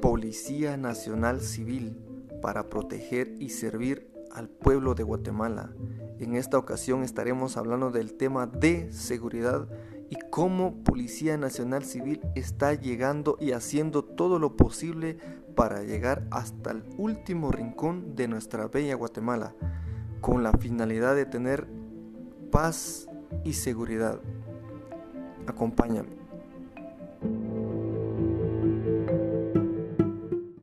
Policía Nacional Civil para proteger y servir al pueblo de Guatemala. En esta ocasión estaremos hablando del tema de seguridad y cómo Policía Nacional Civil está llegando y haciendo todo lo posible para llegar hasta el último rincón de nuestra bella Guatemala, con la finalidad de tener paz y seguridad. Acompáñame.